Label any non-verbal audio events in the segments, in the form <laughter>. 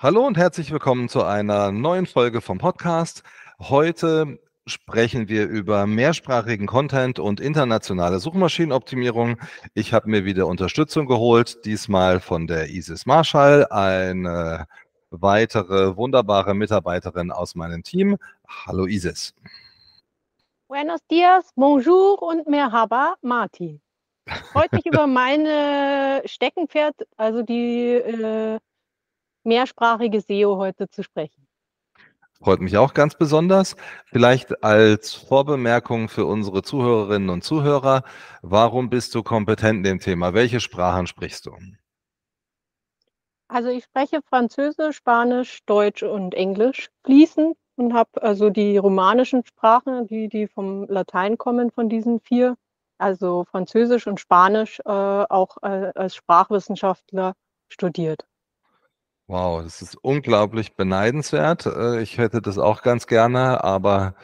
Hallo und herzlich willkommen zu einer neuen Folge vom Podcast. Heute sprechen wir über mehrsprachigen Content und internationale Suchmaschinenoptimierung. Ich habe mir wieder Unterstützung geholt, diesmal von der Isis Marshall, eine weitere wunderbare Mitarbeiterin aus meinem Team. Hallo Isis. Buenos dias, bonjour und merhaba, Martin. Freut mich <laughs> über meine Steckenpferd, also die äh, mehrsprachige SEO heute zu sprechen. Freut mich auch ganz besonders. Vielleicht als Vorbemerkung für unsere Zuhörerinnen und Zuhörer, warum bist du kompetent in dem Thema? Welche Sprachen sprichst du? Also ich spreche Französisch, Spanisch, Deutsch und Englisch fließend und habe also die romanischen Sprachen, die, die vom Latein kommen, von diesen vier, also Französisch und Spanisch, äh, auch äh, als Sprachwissenschaftler studiert. Wow, das ist unglaublich beneidenswert. Äh, ich hätte das auch ganz gerne, aber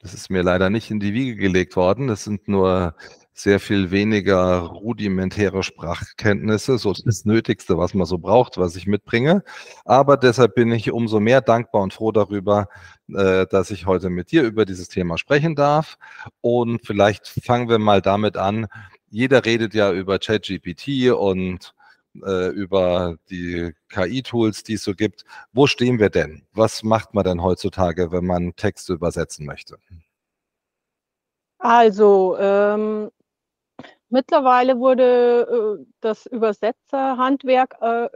das ist mir leider nicht in die Wiege gelegt worden. Das sind nur sehr viel weniger rudimentäre Sprachkenntnisse, so das Nötigste, was man so braucht, was ich mitbringe. Aber deshalb bin ich umso mehr dankbar und froh darüber, äh, dass ich heute mit dir über dieses Thema sprechen darf. Und vielleicht fangen wir mal damit an. Jeder redet ja über ChatGPT und über die KI-Tools, die es so gibt. Wo stehen wir denn? Was macht man denn heutzutage, wenn man Texte übersetzen möchte? Also, ähm, mittlerweile wurde äh, das Übersetzerhandwerk äh,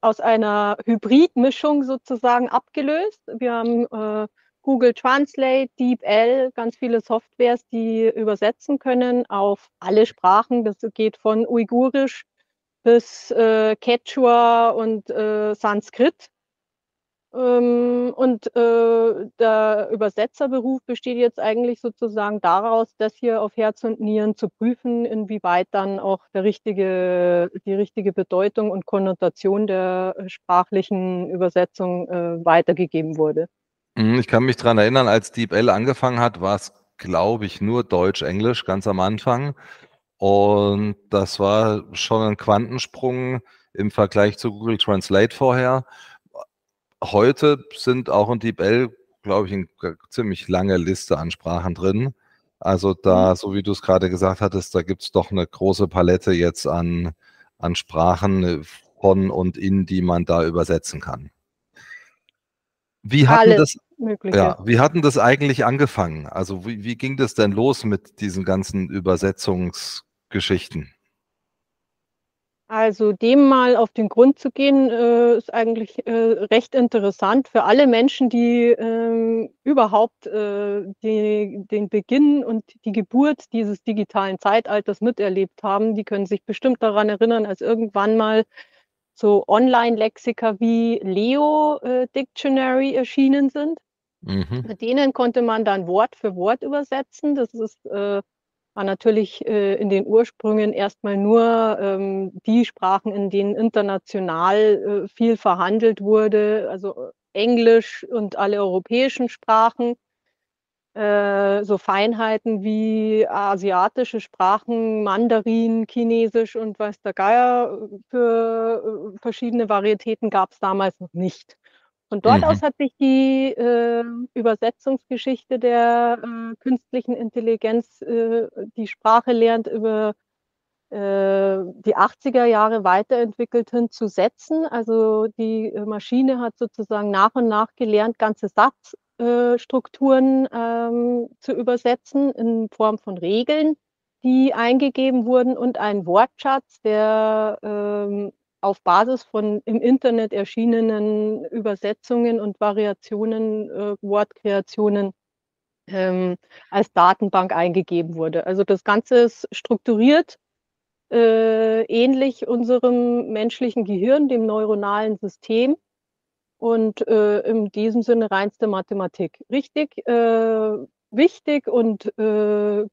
aus einer Hybridmischung sozusagen abgelöst. Wir haben äh, Google Translate, DeepL, ganz viele Softwares, die übersetzen können auf alle Sprachen. Das geht von Uigurisch bis äh, Quechua und äh, Sanskrit. Ähm, und äh, der Übersetzerberuf besteht jetzt eigentlich sozusagen daraus, das hier auf Herz und Nieren zu prüfen, inwieweit dann auch der richtige, die richtige Bedeutung und Konnotation der sprachlichen Übersetzung äh, weitergegeben wurde. Mhm, ich kann mich daran erinnern, als DeepL angefangen hat, war es, glaube ich, nur Deutsch-Englisch ganz am Anfang. Und das war schon ein Quantensprung im Vergleich zu Google Translate vorher. Heute sind auch in DeepL, glaube ich, eine ziemlich lange Liste an Sprachen drin. Also da, mhm. so wie du es gerade gesagt hattest, da gibt es doch eine große Palette jetzt an, an Sprachen von und in, die man da übersetzen kann. Wie hatten, das, ja, wie hatten das eigentlich angefangen? Also wie, wie ging das denn los mit diesen ganzen Übersetzungs- Geschichten? Also dem mal auf den Grund zu gehen, äh, ist eigentlich äh, recht interessant für alle Menschen, die äh, überhaupt die, den Beginn und die Geburt dieses digitalen Zeitalters miterlebt haben. Die können sich bestimmt daran erinnern, als irgendwann mal so Online-Lexika wie Leo äh, Dictionary erschienen sind. Mhm. Mit denen konnte man dann Wort für Wort übersetzen. Das ist äh, war natürlich äh, in den Ursprüngen erstmal nur ähm, die Sprachen, in denen international äh, viel verhandelt wurde, also Englisch und alle europäischen Sprachen. Äh, so Feinheiten wie asiatische Sprachen, Mandarin, Chinesisch und weiß der Geier für äh, verschiedene Varietäten gab es damals noch nicht. Von dort mhm. aus hat sich die äh, Übersetzungsgeschichte der äh, künstlichen Intelligenz, äh, die Sprache lernt, über äh, die 80er Jahre weiterentwickelt hin zu Sätzen. Also die äh, Maschine hat sozusagen nach und nach gelernt, ganze Satzstrukturen ähm, zu übersetzen in Form von Regeln, die eingegeben wurden und einen Wortschatz, der ähm, auf Basis von im Internet erschienenen Übersetzungen und Variationen, äh, Wortkreationen ähm, als Datenbank eingegeben wurde. Also das Ganze ist strukturiert äh, ähnlich unserem menschlichen Gehirn, dem neuronalen System und äh, in diesem Sinne reinste Mathematik. Richtig, äh, wichtig und äh,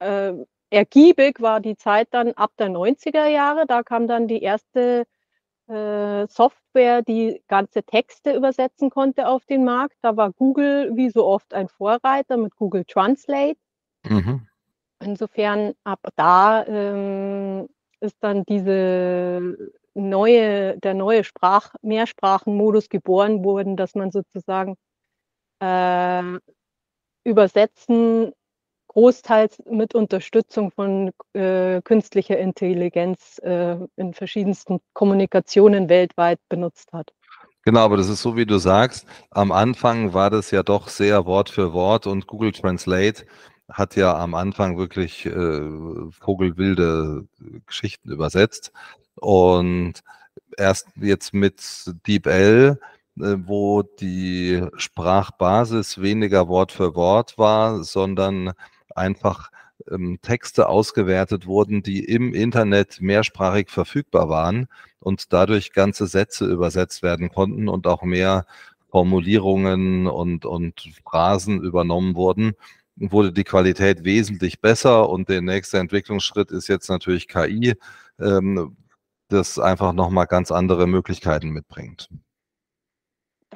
äh, ergiebig war die Zeit dann ab der 90er Jahre. Da kam dann die erste äh, Software, die ganze Texte übersetzen konnte auf den Markt. Da war Google wie so oft ein Vorreiter mit Google Translate. Mhm. Insofern ab da ähm, ist dann diese neue, der neue Sprach, Mehrsprachenmodus geboren wurde, dass man sozusagen äh, übersetzen großteils mit Unterstützung von äh, künstlicher Intelligenz äh, in verschiedensten Kommunikationen weltweit benutzt hat. Genau, aber das ist so, wie du sagst. Am Anfang war das ja doch sehr Wort für Wort und Google Translate hat ja am Anfang wirklich äh, vogelwilde Geschichten übersetzt. Und erst jetzt mit DeepL äh, wo die Sprachbasis weniger Wort für Wort war, sondern einfach ähm, Texte ausgewertet wurden, die im Internet mehrsprachig verfügbar waren und dadurch ganze Sätze übersetzt werden konnten und auch mehr Formulierungen und, und Phrasen übernommen wurden, wurde die Qualität wesentlich besser und der nächste Entwicklungsschritt ist jetzt natürlich KI, ähm, das einfach nochmal ganz andere Möglichkeiten mitbringt.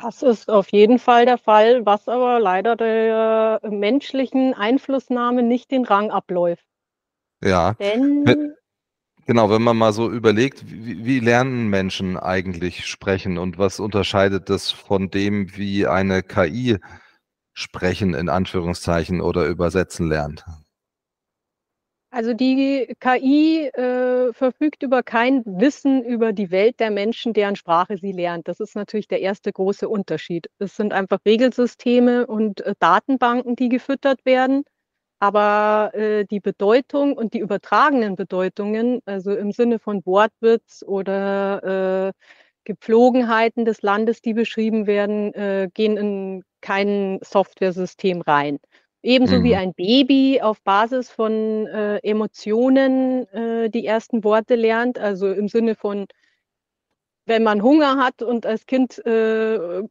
Das ist auf jeden Fall der Fall, was aber leider der menschlichen Einflussnahme nicht den Rang abläuft. Ja. Denn Genau, wenn man mal so überlegt, wie, wie, lernen Menschen eigentlich sprechen und was unterscheidet das von dem, wie eine KI sprechen in Anführungszeichen oder übersetzen lernt? Also die KI äh, verfügt über kein Wissen über die Welt der Menschen, deren Sprache sie lernt. Das ist natürlich der erste große Unterschied. Es sind einfach Regelsysteme und äh, Datenbanken, die gefüttert werden. Aber äh, die Bedeutung und die übertragenen Bedeutungen, also im Sinne von Wortwitz oder äh, Gepflogenheiten des Landes, die beschrieben werden, äh, gehen in kein Softwaresystem rein. Ebenso mhm. wie ein Baby auf Basis von äh, Emotionen äh, die ersten Worte lernt, also im Sinne von, wenn man Hunger hat und als Kind äh,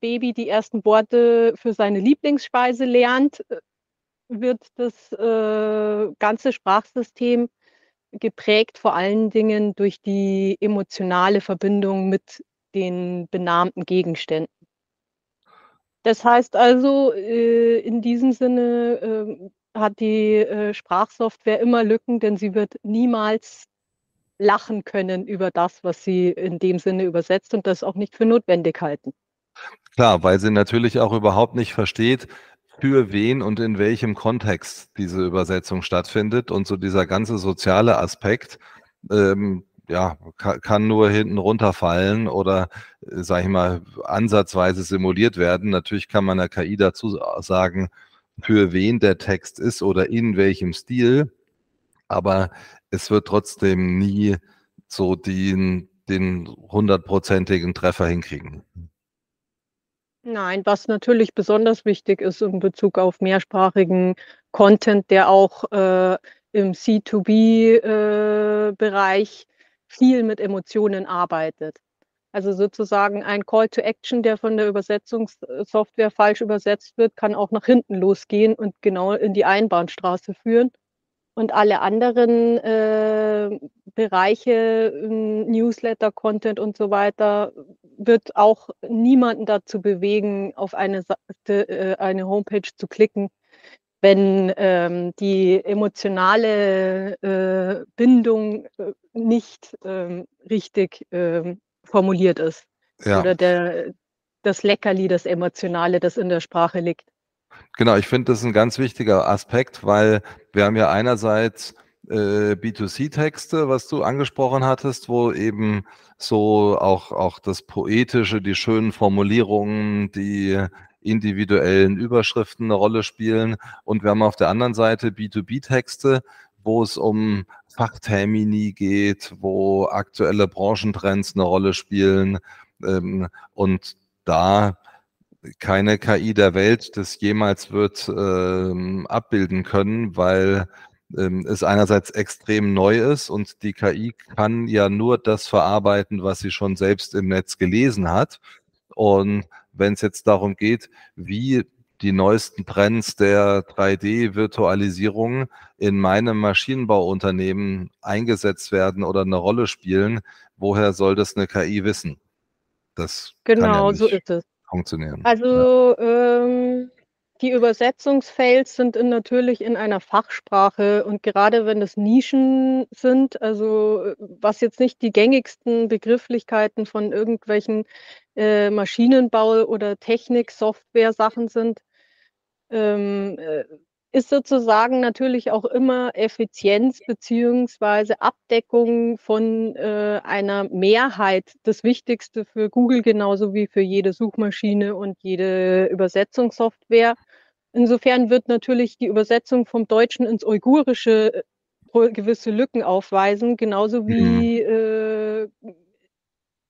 Baby die ersten Worte für seine Lieblingsspeise lernt, äh, wird das äh, ganze Sprachsystem geprägt vor allen Dingen durch die emotionale Verbindung mit den benannten Gegenständen. Das heißt also, äh, in diesem Sinne ähm, hat die äh, Sprachsoftware immer Lücken, denn sie wird niemals lachen können über das, was sie in dem Sinne übersetzt und das auch nicht für notwendig halten. Klar, weil sie natürlich auch überhaupt nicht versteht, für wen und in welchem Kontext diese Übersetzung stattfindet und so dieser ganze soziale Aspekt, ähm, ja, kann, nur hinten runterfallen oder, äh, sage ich mal, ansatzweise simuliert werden. Natürlich kann man der KI dazu sagen, für wen der Text ist oder in welchem Stil, aber es wird trotzdem nie so den, den hundertprozentigen Treffer hinkriegen. Nein, was natürlich besonders wichtig ist in Bezug auf mehrsprachigen Content, der auch äh, im C2B-Bereich äh, viel mit Emotionen arbeitet. Also sozusagen ein Call to Action, der von der Übersetzungssoftware falsch übersetzt wird, kann auch nach hinten losgehen und genau in die Einbahnstraße führen. Und alle anderen äh, Bereiche, Newsletter, Content und so weiter, wird auch niemanden dazu bewegen, auf eine, Seite, äh, eine Homepage zu klicken, wenn ähm, die emotionale äh, Bindung äh, nicht ähm, richtig ähm, formuliert ist. Ja. Oder der, das Leckerli, das Emotionale, das in der Sprache liegt. Genau, ich finde das ein ganz wichtiger Aspekt, weil wir haben ja einerseits äh, B2C-Texte, was du angesprochen hattest, wo eben so auch, auch das Poetische, die schönen Formulierungen, die individuellen Überschriften eine Rolle spielen. Und wir haben auf der anderen Seite B2B-Texte, wo es um Fachtermini geht, wo aktuelle Branchentrends eine Rolle spielen. Ähm, und da keine KI der Welt das jemals wird ähm, abbilden können, weil ähm, es einerseits extrem neu ist und die KI kann ja nur das verarbeiten, was sie schon selbst im Netz gelesen hat. Und wenn es jetzt darum geht, wie die neuesten Trends der 3D-Virtualisierung in meinem Maschinenbauunternehmen eingesetzt werden oder eine Rolle spielen, woher soll das eine KI wissen? Das genau, ja so ist es. Funktionieren. Also ja. ähm, die Übersetzungsfails sind in, natürlich in einer Fachsprache und gerade wenn es Nischen sind, also was jetzt nicht die gängigsten Begrifflichkeiten von irgendwelchen äh, Maschinenbau- oder Technik-Software-Sachen sind, ähm, äh, ist sozusagen natürlich auch immer Effizienz beziehungsweise Abdeckung von äh, einer Mehrheit das Wichtigste für Google genauso wie für jede Suchmaschine und jede Übersetzungssoftware. Insofern wird natürlich die Übersetzung vom Deutschen ins Uigurische äh, gewisse Lücken aufweisen, genauso wie mhm. äh,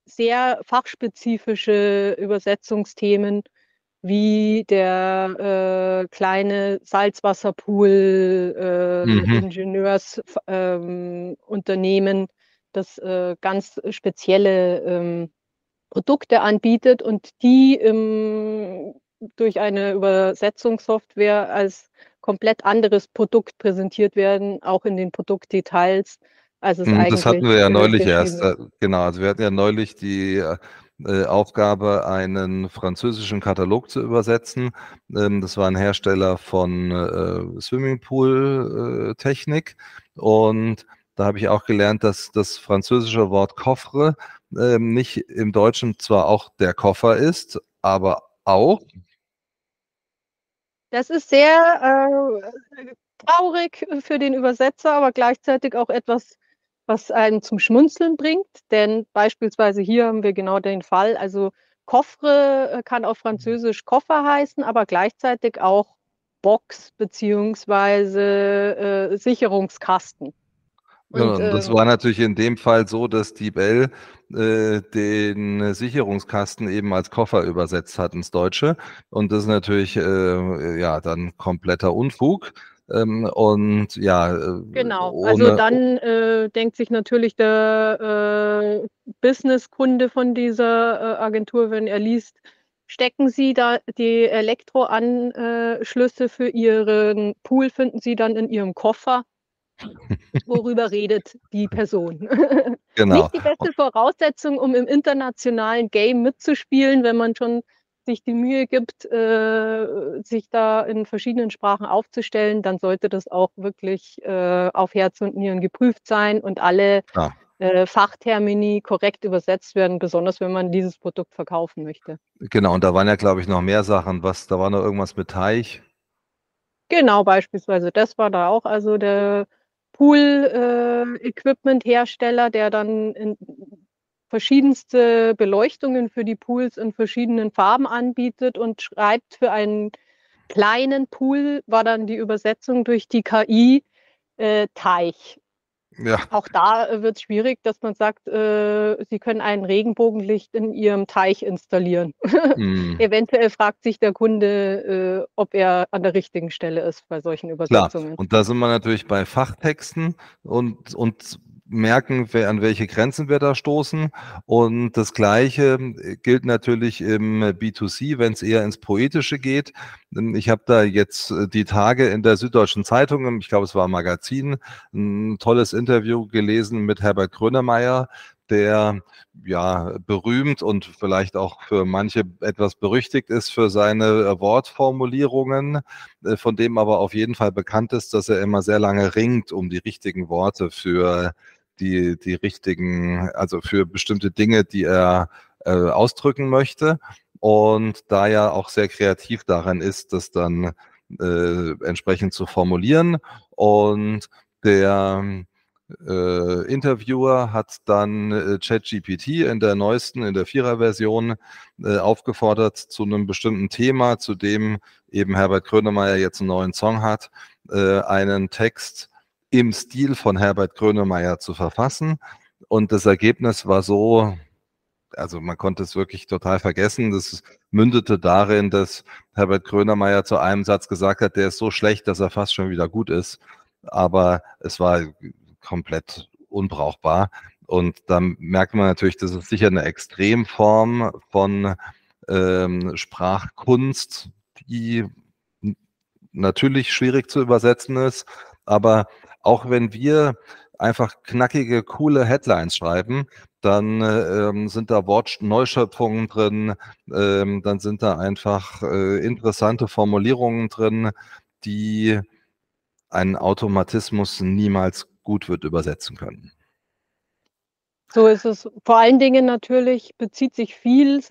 sehr fachspezifische Übersetzungsthemen wie der äh, kleine Salzwasserpool äh, mhm. Ingenieursunternehmen, ähm, das äh, ganz spezielle ähm, Produkte anbietet und die ähm, durch eine Übersetzungssoftware als komplett anderes Produkt präsentiert werden, auch in den Produktdetails. Als es mhm, das hatten wir ja neulich erst. Äh, genau, also wir hatten ja neulich die äh, äh, Aufgabe, einen französischen Katalog zu übersetzen. Ähm, das war ein Hersteller von äh, Swimmingpool-Technik. und da habe ich auch gelernt, dass das französische Wort Coffre ähm, nicht im Deutschen zwar auch der Koffer ist, aber auch. Das ist sehr äh, traurig für den Übersetzer, aber gleichzeitig auch etwas was einen zum Schmunzeln bringt. Denn beispielsweise hier haben wir genau den Fall, also Coffre äh, kann auf Französisch Koffer heißen, aber gleichzeitig auch Box beziehungsweise äh, Sicherungskasten. Und, ja, das äh, war natürlich in dem Fall so, dass DeepL äh, den Sicherungskasten eben als Koffer übersetzt hat ins Deutsche. Und das ist natürlich äh, ja dann kompletter Unfug. Ähm, und ja. Äh, genau, also dann äh, denkt sich natürlich der äh, Businesskunde von dieser äh, Agentur, wenn er liest, stecken Sie da die Elektroanschlüsse für Ihren Pool, finden Sie dann in Ihrem Koffer. Worüber redet die Person? <laughs> Genau. Nicht die beste Voraussetzung, um im internationalen Game mitzuspielen, wenn man schon sich die Mühe gibt, äh, sich da in verschiedenen Sprachen aufzustellen, dann sollte das auch wirklich äh, auf Herz und Nieren geprüft sein und alle ja. äh, Fachtermini korrekt übersetzt werden, besonders wenn man dieses Produkt verkaufen möchte. Genau, und da waren ja, glaube ich, noch mehr Sachen. Was, da war noch irgendwas mit Teich. Genau, beispielsweise. Das war da auch. Also der Pool-Equipment-Hersteller, äh, der dann verschiedenste Beleuchtungen für die Pools in verschiedenen Farben anbietet und schreibt für einen kleinen Pool, war dann die Übersetzung durch die KI äh, Teich. Ja. Auch da äh, wird es schwierig, dass man sagt, äh, Sie können ein Regenbogenlicht in Ihrem Teich installieren. <laughs> Mm. Eventuell fragt sich der Kunde, äh, ob er an der richtigen Stelle ist bei solchen Übersetzungen. Klar. Und da sind wir natürlich bei Fachtexten und, und merken, an welche Grenzen wir da stoßen. Und das Gleiche gilt natürlich im B2C, wenn es eher ins Poetische geht. Ich habe da jetzt äh, die Tage in der Süddeutschen Zeitung, ich glaube es war ein Magazin, ein tolles Interview gelesen mit Herbert Grönemeyer, der ja berühmt und vielleicht auch für manche etwas berüchtigt ist für seine Wortformulierungen, äh, von dem aber auf jeden Fall bekannt ist, dass er immer sehr lange ringt um die richtigen Worte für die, die richtigen, also für bestimmte Dinge, die er äh, ausdrücken möchte. Und da ja auch sehr kreativ daran ist, das dann äh, entsprechend zu formulieren. Und der äh, Interviewer hat dann äh, ChatGPT in der neuesten, in der Vierer-Version äh, aufgefordert, zu einem bestimmten Thema, zu dem eben Herbert Grönemeyer jetzt einen neuen Song hat, äh, einen Text im Stil von Herbert Grönemeyer zu verfassen. Und das Ergebnis war so, also man konnte es wirklich total vergessen. Das mündete darin, dass Herbert Grönemeyer zu einem Satz gesagt hat, der ist so schlecht, dass er fast schon wieder gut ist. Aber es war komplett unbrauchbar. Und dann merkt man natürlich, das ist sicher eine Extremform von ähm, Sprachkunst, die natürlich schwierig zu übersetzen ist. Aber auch wenn wir einfach knackige, coole Headlines schreiben, dann ähm, sind da Wortneuschöpfungen drin, ähm, dann sind da einfach äh, interessante Formulierungen drin, die ein Automatismus niemals gut wird übersetzen können. So ist es. Vor allen Dingen natürlich bezieht sich viel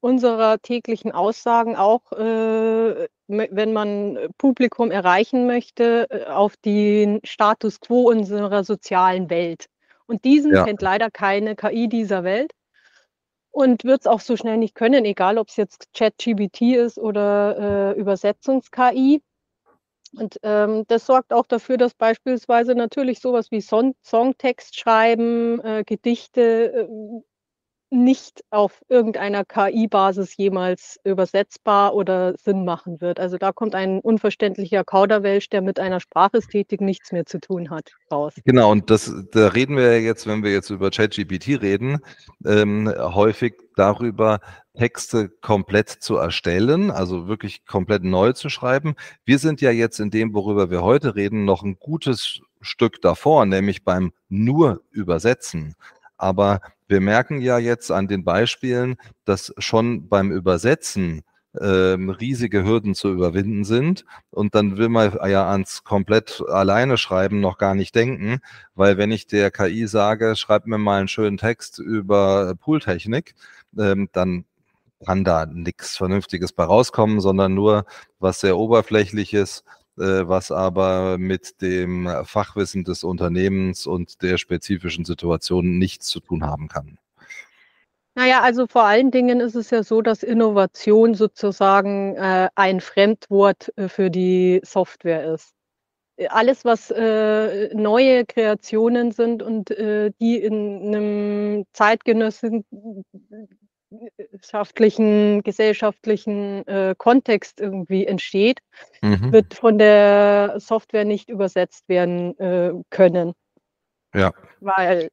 unserer täglichen Aussagen auch, äh, wenn man Publikum erreichen möchte, äh, auf den Status quo unserer sozialen Welt. Und diesen ja. kennt leider keine KI dieser Welt und wird es auch so schnell nicht können, egal ob es jetzt ChatGBT ist oder äh, Übersetzungs-KI. Und ähm, das sorgt auch dafür, dass beispielsweise natürlich sowas wie Son Songtext schreiben, äh, Gedichte äh, nicht auf irgendeiner KI-Basis jemals übersetzbar oder Sinn machen wird. Also da kommt ein unverständlicher Kauderwelsch, der mit einer Sprachästhetik nichts mehr zu tun hat, raus. Genau, und das, da reden wir jetzt, wenn wir jetzt über ChatGPT reden, ähm, häufig darüber, Texte komplett zu erstellen, also wirklich komplett neu zu schreiben. Wir sind ja jetzt in dem, worüber wir heute reden, noch ein gutes Stück davor, nämlich beim nur Übersetzen. Aber wir merken ja jetzt an den Beispielen, dass schon beim Übersetzen ähm, riesige Hürden zu überwinden sind. Und dann will man ja ans komplett alleine schreiben noch gar nicht denken, weil wenn ich der KI sage, schreib mir mal einen schönen Text über Pooltechnik, ähm, dann kann da nichts Vernünftiges bei rauskommen, sondern nur was sehr oberflächliches, was aber mit dem Fachwissen des Unternehmens und der spezifischen Situation nichts zu tun haben kann. Naja, also vor allen Dingen ist es ja so, dass Innovation sozusagen äh, ein Fremdwort äh, für die Software ist. Alles, was äh, neue Kreationen sind und äh, die in einem zeitgenössischen wissenschaftlichen, gesellschaftlichen äh, Kontext irgendwie entsteht, mhm. wird von der Software nicht übersetzt werden äh, können. Ja. Weil,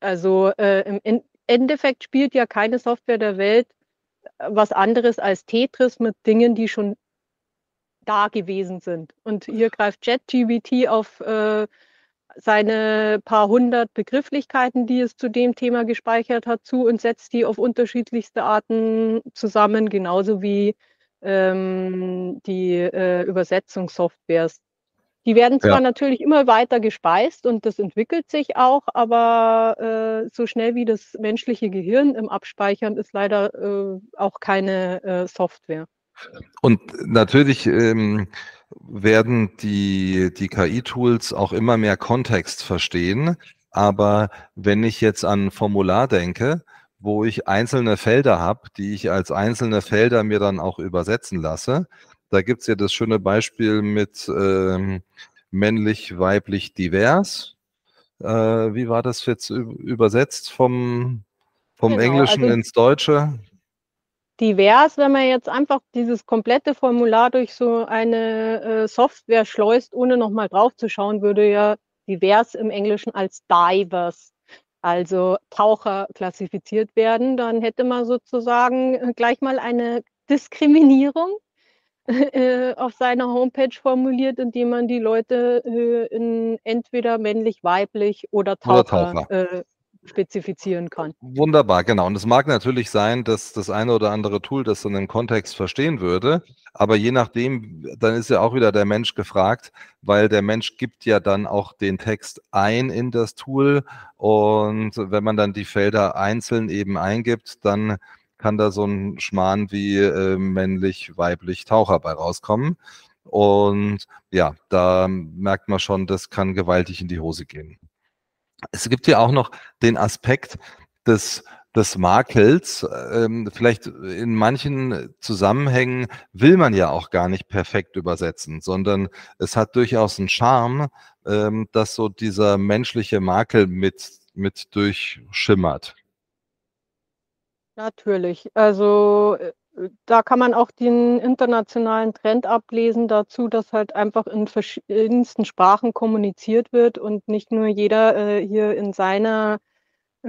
also äh, im Endeffekt spielt ja keine Software der Welt äh, was anderes als Tetris mit Dingen, die schon da gewesen sind. Und hier greift JetGBT auf äh, seine paar hundert Begrifflichkeiten, die es zu dem Thema gespeichert hat, zu und setzt die auf unterschiedlichste Arten zusammen, genauso wie ähm, die äh, Übersetzungssoftwares. Die werden zwar ja. natürlich immer weiter gespeist und das entwickelt sich auch, aber äh, so schnell wie das menschliche Gehirn im Abspeichern ist leider äh, auch keine äh, Software. Und natürlich ähm, werden die, die KI-Tools auch immer mehr Kontext verstehen. Aber wenn ich jetzt an ein Formular denke, wo ich einzelne Felder habe, die ich als einzelne Felder mir dann auch übersetzen lasse, da gibt es ja das schöne Beispiel mit ähm, männlich, weiblich, divers. Äh, wie war das jetzt übersetzt vom, vom genau, Englischen also ins Deutsche? Divers, wenn man jetzt einfach dieses komplette Formular durch so eine äh, Software schleust, ohne nochmal drauf zu schauen, würde ja divers im Englischen als diverse, also Taucher klassifiziert werden. Dann hätte man sozusagen äh, gleich mal eine Diskriminierung <laughs> äh, auf seiner Homepage formuliert, indem man die Leute äh, in entweder männlich, weiblich oder Taucher, oder Taucher. Spezifizieren kann. Wunderbar, genau. Und es mag natürlich sein, dass das eine oder andere Tool das in einem Kontext verstehen würde, aber je nachdem, dann ist ja auch wieder der Mensch gefragt, weil der Mensch gibt ja dann auch den Text ein in das Tool und wenn man dann die Felder einzeln eben eingibt, dann kann da so ein Schmarrn wie äh, männlich, weiblich Taucher bei rauskommen. Und ja, da merkt man schon, das kann gewaltig in die Hose gehen. Es gibt ja auch noch den Aspekt des, des Makels. Ähm, vielleicht in manchen Zusammenhängen will man ja auch gar nicht perfekt übersetzen, sondern es hat durchaus einen Charme, ähm, dass so dieser menschliche Makel mit, mit durchschimmert. Natürlich. Also äh, da kann man auch den internationalen Trend ablesen dazu, dass halt einfach in verschiedensten Sprachen kommuniziert wird und nicht nur jeder äh, hier in seiner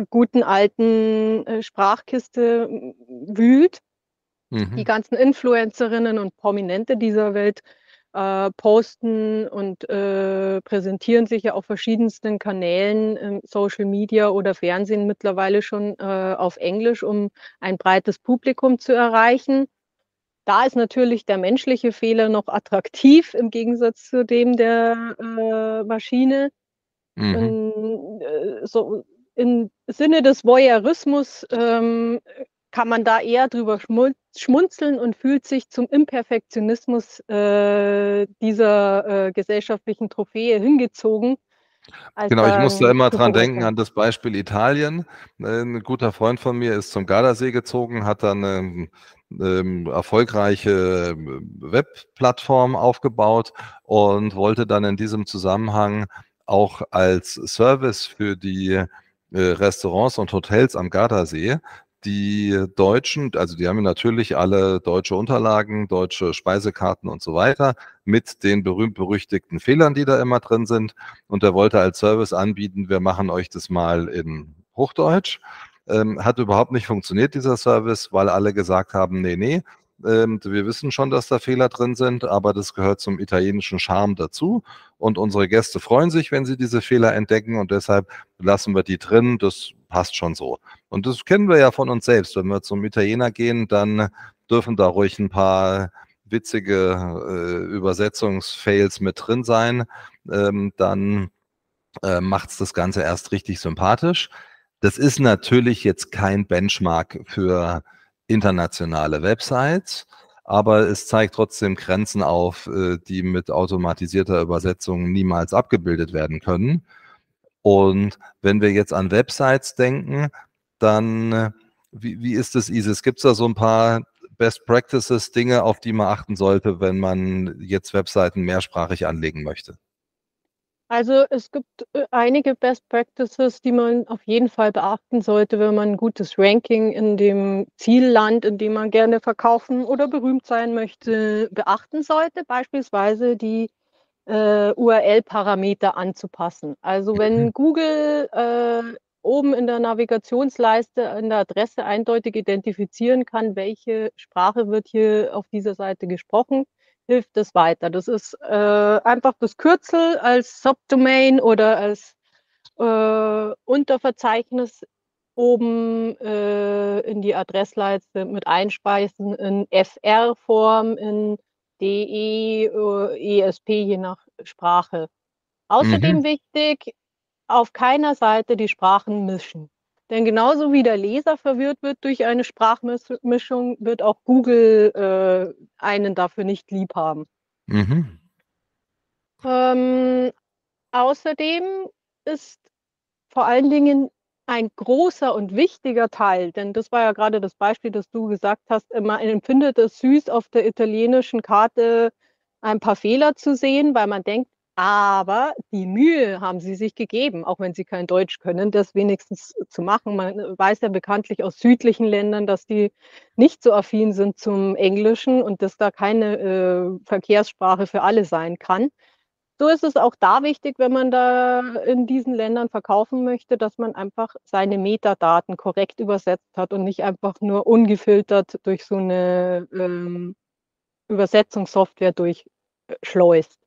guten alten äh, Sprachkiste wühlt. Mhm. Die ganzen Influencerinnen und Prominente dieser Welt äh, posten und äh, präsentieren sich ja auf verschiedensten Kanälen, Social Media oder Fernsehen mittlerweile schon äh, auf Englisch, um ein breites Publikum zu erreichen. Da ist natürlich der menschliche Fehler noch <laughs> attraktiv im Gegensatz zu dem der äh, Maschine. Mhm. Und, äh, so im Sinne des Voyeurismus ähm, kann man da eher drüber schmunzeln und fühlt sich zum Imperfektionismus äh, dieser äh, gesellschaftlichen Trophäe hingezogen. Genau, ich musste immer dran denken an das Beispiel Italien. Ein guter Freund von mir ist zum Gardasee gezogen, hat dann eine, eine erfolgreiche Webplattform aufgebaut und wollte dann in diesem Zusammenhang auch als Service für die äh, Restaurants und Hotels am Gardasee die Deutschen, also die haben natürlich alle deutsche Unterlagen, deutsche Speisekarten und so weiter mit den berühmt-berüchtigten Fehlern, die da immer drin sind. Und er wollte als Service anbieten, wir machen euch das mal in Hochdeutsch. Ähm, hat überhaupt nicht funktioniert, dieser Service, weil alle gesagt haben, nee, nee, ähm, wir wissen schon, dass da Fehler drin sind, aber das gehört zum italienischen Charme dazu. Und unsere Gäste freuen sich, wenn sie diese Fehler entdecken und deshalb lassen wir die drin. Das passt schon so. Und das kennen wir ja von uns selbst. Wenn wir zum Italiener gehen, dann dürfen da ruhig ein paar witzige äh, Übersetzungsfails mit drin sein. Ähm, dann äh, macht es das Ganze erst richtig sympathisch. Das ist natürlich jetzt kein Benchmark für internationale Websites, aber es zeigt trotzdem Grenzen auf, äh, die mit automatisierter Übersetzung niemals abgebildet werden können. Und wenn wir jetzt an Websites denken, dann äh, wie, wie ist es, Isis? Gibt es da so ein paar Best Practices, Dinge, auf die man achten sollte, wenn man jetzt Webseiten mehrsprachig anlegen möchte? Also es gibt äh, einige Best Practices, die man auf jeden Fall beachten sollte, wenn man ein gutes Ranking in dem Zielland, in dem man gerne verkaufen oder berühmt sein möchte, beachten sollte. Beispielsweise die äh, URL-Parameter anzupassen. Also wenn mhm. Google äh, oben in der Navigationsleiste in der Adresse eindeutig identifizieren kann, welche Sprache wird hier auf dieser Seite gesprochen, hilft es weiter. Das ist äh, einfach das Kürzel als Subdomain oder als äh, Unterverzeichnis oben äh, in die Adressleiste mit einspeisen in FR-Form, in DE, äh, ESP, je nach Sprache. Außerdem mhm. wichtig, auf keiner Seite die Sprachen mischen. Denn genauso wie der Leser verwirrt wird durch eine Sprachmischung, wird auch Google äh, einen dafür nicht lieb haben. Mhm. Ähm, außerdem ist vor allen Dingen ein großer und wichtiger Teil, denn das war ja gerade das Beispiel, das du gesagt hast, man empfindet es süß, auf der italienischen Karte ein paar Fehler zu sehen, weil man denkt, aber die Mühe haben sie sich gegeben, auch wenn sie kein Deutsch können, das wenigstens zu machen. Man weiß ja bekanntlich aus südlichen Ländern, dass die nicht so affin sind zum Englischen und dass da keine äh, Verkehrssprache für alle sein kann. So ist es auch da wichtig, wenn man da in diesen Ländern verkaufen möchte, dass man einfach seine Metadaten korrekt übersetzt hat und nicht einfach nur ungefiltert durch so eine ähm, Übersetzungssoftware durchschleust.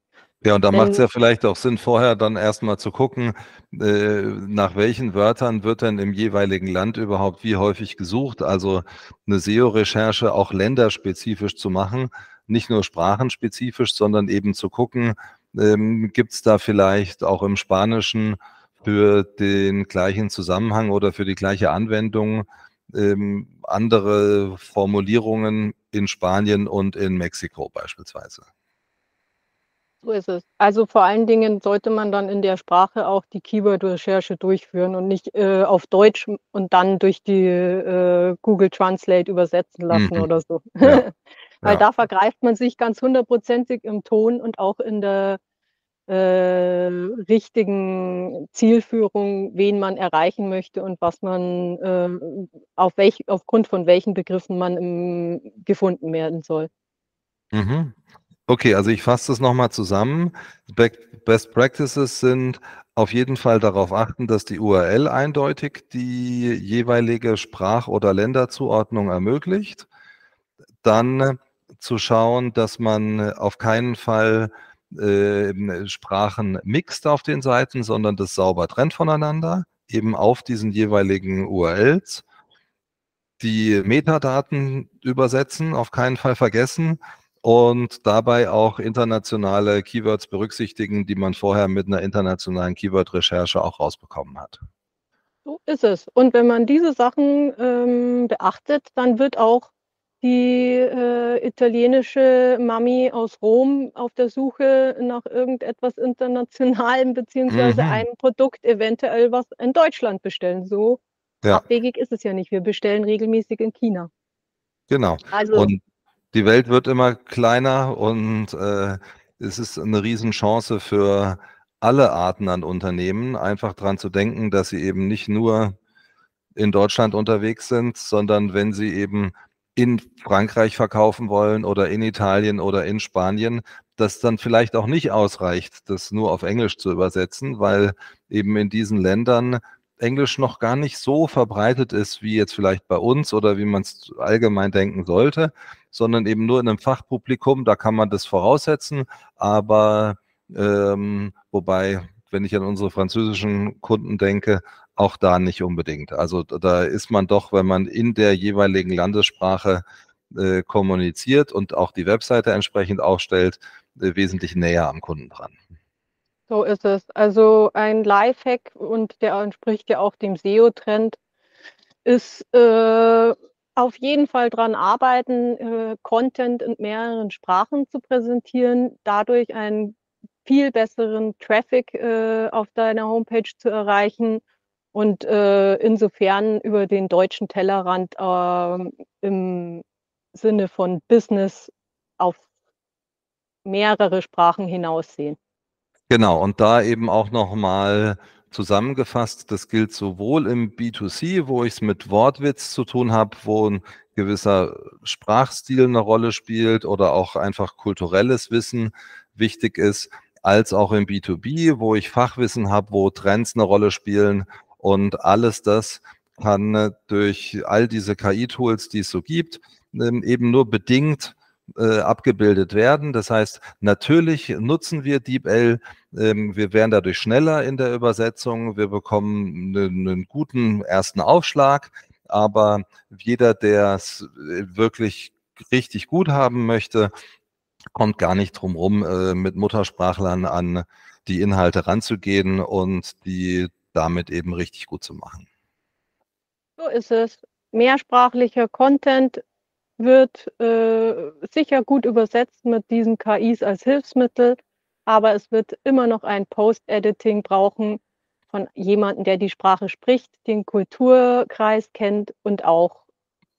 Ja, und da macht es ja vielleicht auch Sinn, vorher dann erstmal zu gucken, äh, nach welchen Wörtern wird denn im jeweiligen Land überhaupt wie häufig gesucht. Also eine SEO-Recherche auch länderspezifisch zu machen, nicht nur sprachenspezifisch, sondern eben zu gucken, ähm, gibt es da vielleicht auch im Spanischen für den gleichen Zusammenhang oder für die gleiche Anwendung ähm, andere Formulierungen in Spanien und in Mexiko beispielsweise. So ist es. Also vor allen Dingen sollte man dann in der Sprache auch die Keyword-Recherche durchführen und nicht äh, auf Deutsch und dann durch die äh, Google Translate übersetzen lassen mhm. oder so. Ja. <laughs> Weil ja. da vergreift man sich ganz hundertprozentig im Ton und auch in der äh, richtigen Zielführung, wen man erreichen möchte und was man äh, auf welch, aufgrund von welchen Begriffen man im, gefunden werden soll. Mhm. Okay, also ich fasse das nochmal zusammen. Best Practices sind auf jeden Fall darauf achten, dass die URL eindeutig die jeweilige Sprach- oder Länderzuordnung ermöglicht. Dann zu schauen, dass man auf keinen Fall äh, Sprachen mixt auf den Seiten, sondern das sauber trennt voneinander, eben auf diesen jeweiligen URLs. Die Metadaten übersetzen, auf keinen Fall vergessen und dabei auch internationale Keywords berücksichtigen, die man vorher mit einer internationalen Keyword-Recherche auch rausbekommen hat. So ist es. Und wenn man diese Sachen ähm, beachtet, dann wird auch die äh, italienische Mami aus Rom auf der Suche nach irgendetwas Internationalem beziehungsweise mhm. einem Produkt eventuell was in Deutschland bestellen. So ja. abwegig ist es ja nicht. Wir bestellen regelmäßig in China. Genau. Also, und die Welt wird immer kleiner und äh, es ist eine Riesenchance für alle Arten an Unternehmen, einfach daran zu denken, dass sie eben nicht nur in Deutschland unterwegs sind, sondern wenn sie eben in Frankreich verkaufen wollen oder in Italien oder in Spanien, das dann vielleicht auch nicht ausreicht, das nur auf Englisch zu übersetzen, weil eben in diesen Ländern Englisch noch gar nicht so verbreitet ist, wie jetzt vielleicht bei uns oder wie man es allgemein denken sollte, sondern eben nur in einem Fachpublikum, da kann man das voraussetzen, aber ähm, wobei, wenn ich an unsere französischen Kunden denke, auch da nicht unbedingt. Also da ist man doch, wenn man in der jeweiligen Landessprache äh, kommuniziert und auch die Webseite entsprechend aufstellt, äh, wesentlich näher am Kunden dran. So ist es. Also ein Lifehack und der entspricht ja auch dem SEO-Trend, ist äh, auf jeden Fall daran arbeiten, äh, Content in mehreren Sprachen zu präsentieren, dadurch einen viel besseren Traffic äh, auf deiner Homepage zu erreichen und äh, insofern über den deutschen Tellerrand äh, im Sinne von Business auf mehrere Sprachen hinaussehen. Genau, und da eben auch nochmal zusammengefasst, das gilt sowohl im B2C, wo ich es mit Wortwitz zu tun habe, wo ein gewisser Sprachstil eine Rolle spielt oder auch einfach kulturelles Wissen wichtig ist, als auch im B2B, wo ich Fachwissen habe, wo Trends eine Rolle spielen. Und alles das kann äh, durch all diese KI-Tools, die es so gibt, ähm, eben nur bedingt äh, abgebildet werden. Das heißt, natürlich nutzen wir DeepL, ähm, wir werden dadurch schneller in der Übersetzung, wir bekommen einen, guten ersten Aufschlag, aber jeder, der es äh, wirklich richtig gut haben möchte, kommt gar nicht drum rum, äh, mit Muttersprachlern an die Inhalte ranzugehen und die damit eben richtig gut zu machen. So ist es. Mehrsprachlicher Content wird äh, sicher gut übersetzt mit diesen KIs als Hilfsmittel, aber es wird immer noch ein Post-Editing brauchen von jemandem, der die Sprache spricht, den Kulturkreis kennt und auch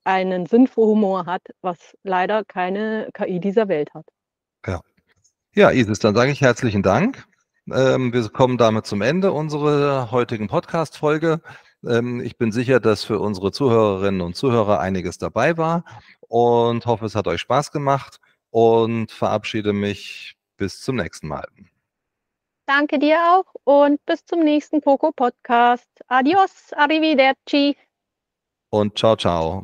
einen Sinn für Humor hat, was leider keine KI dieser Welt hat. Ja. Ja, Isis, dann sage ich herzlichen Dank. Ähm, wir kommen damit zum Ende unserer heutigen Podcast-Folge. Ähm, ich bin sicher, dass für unsere Zuhörerinnen und Zuhörer einiges dabei war und hoffe, es hat euch Spaß gemacht und verabschiede mich bis zum nächsten Mal. Danke dir auch und bis zum nächsten Poco Podcast. Adios, arrivederci. Und ciao, ciao.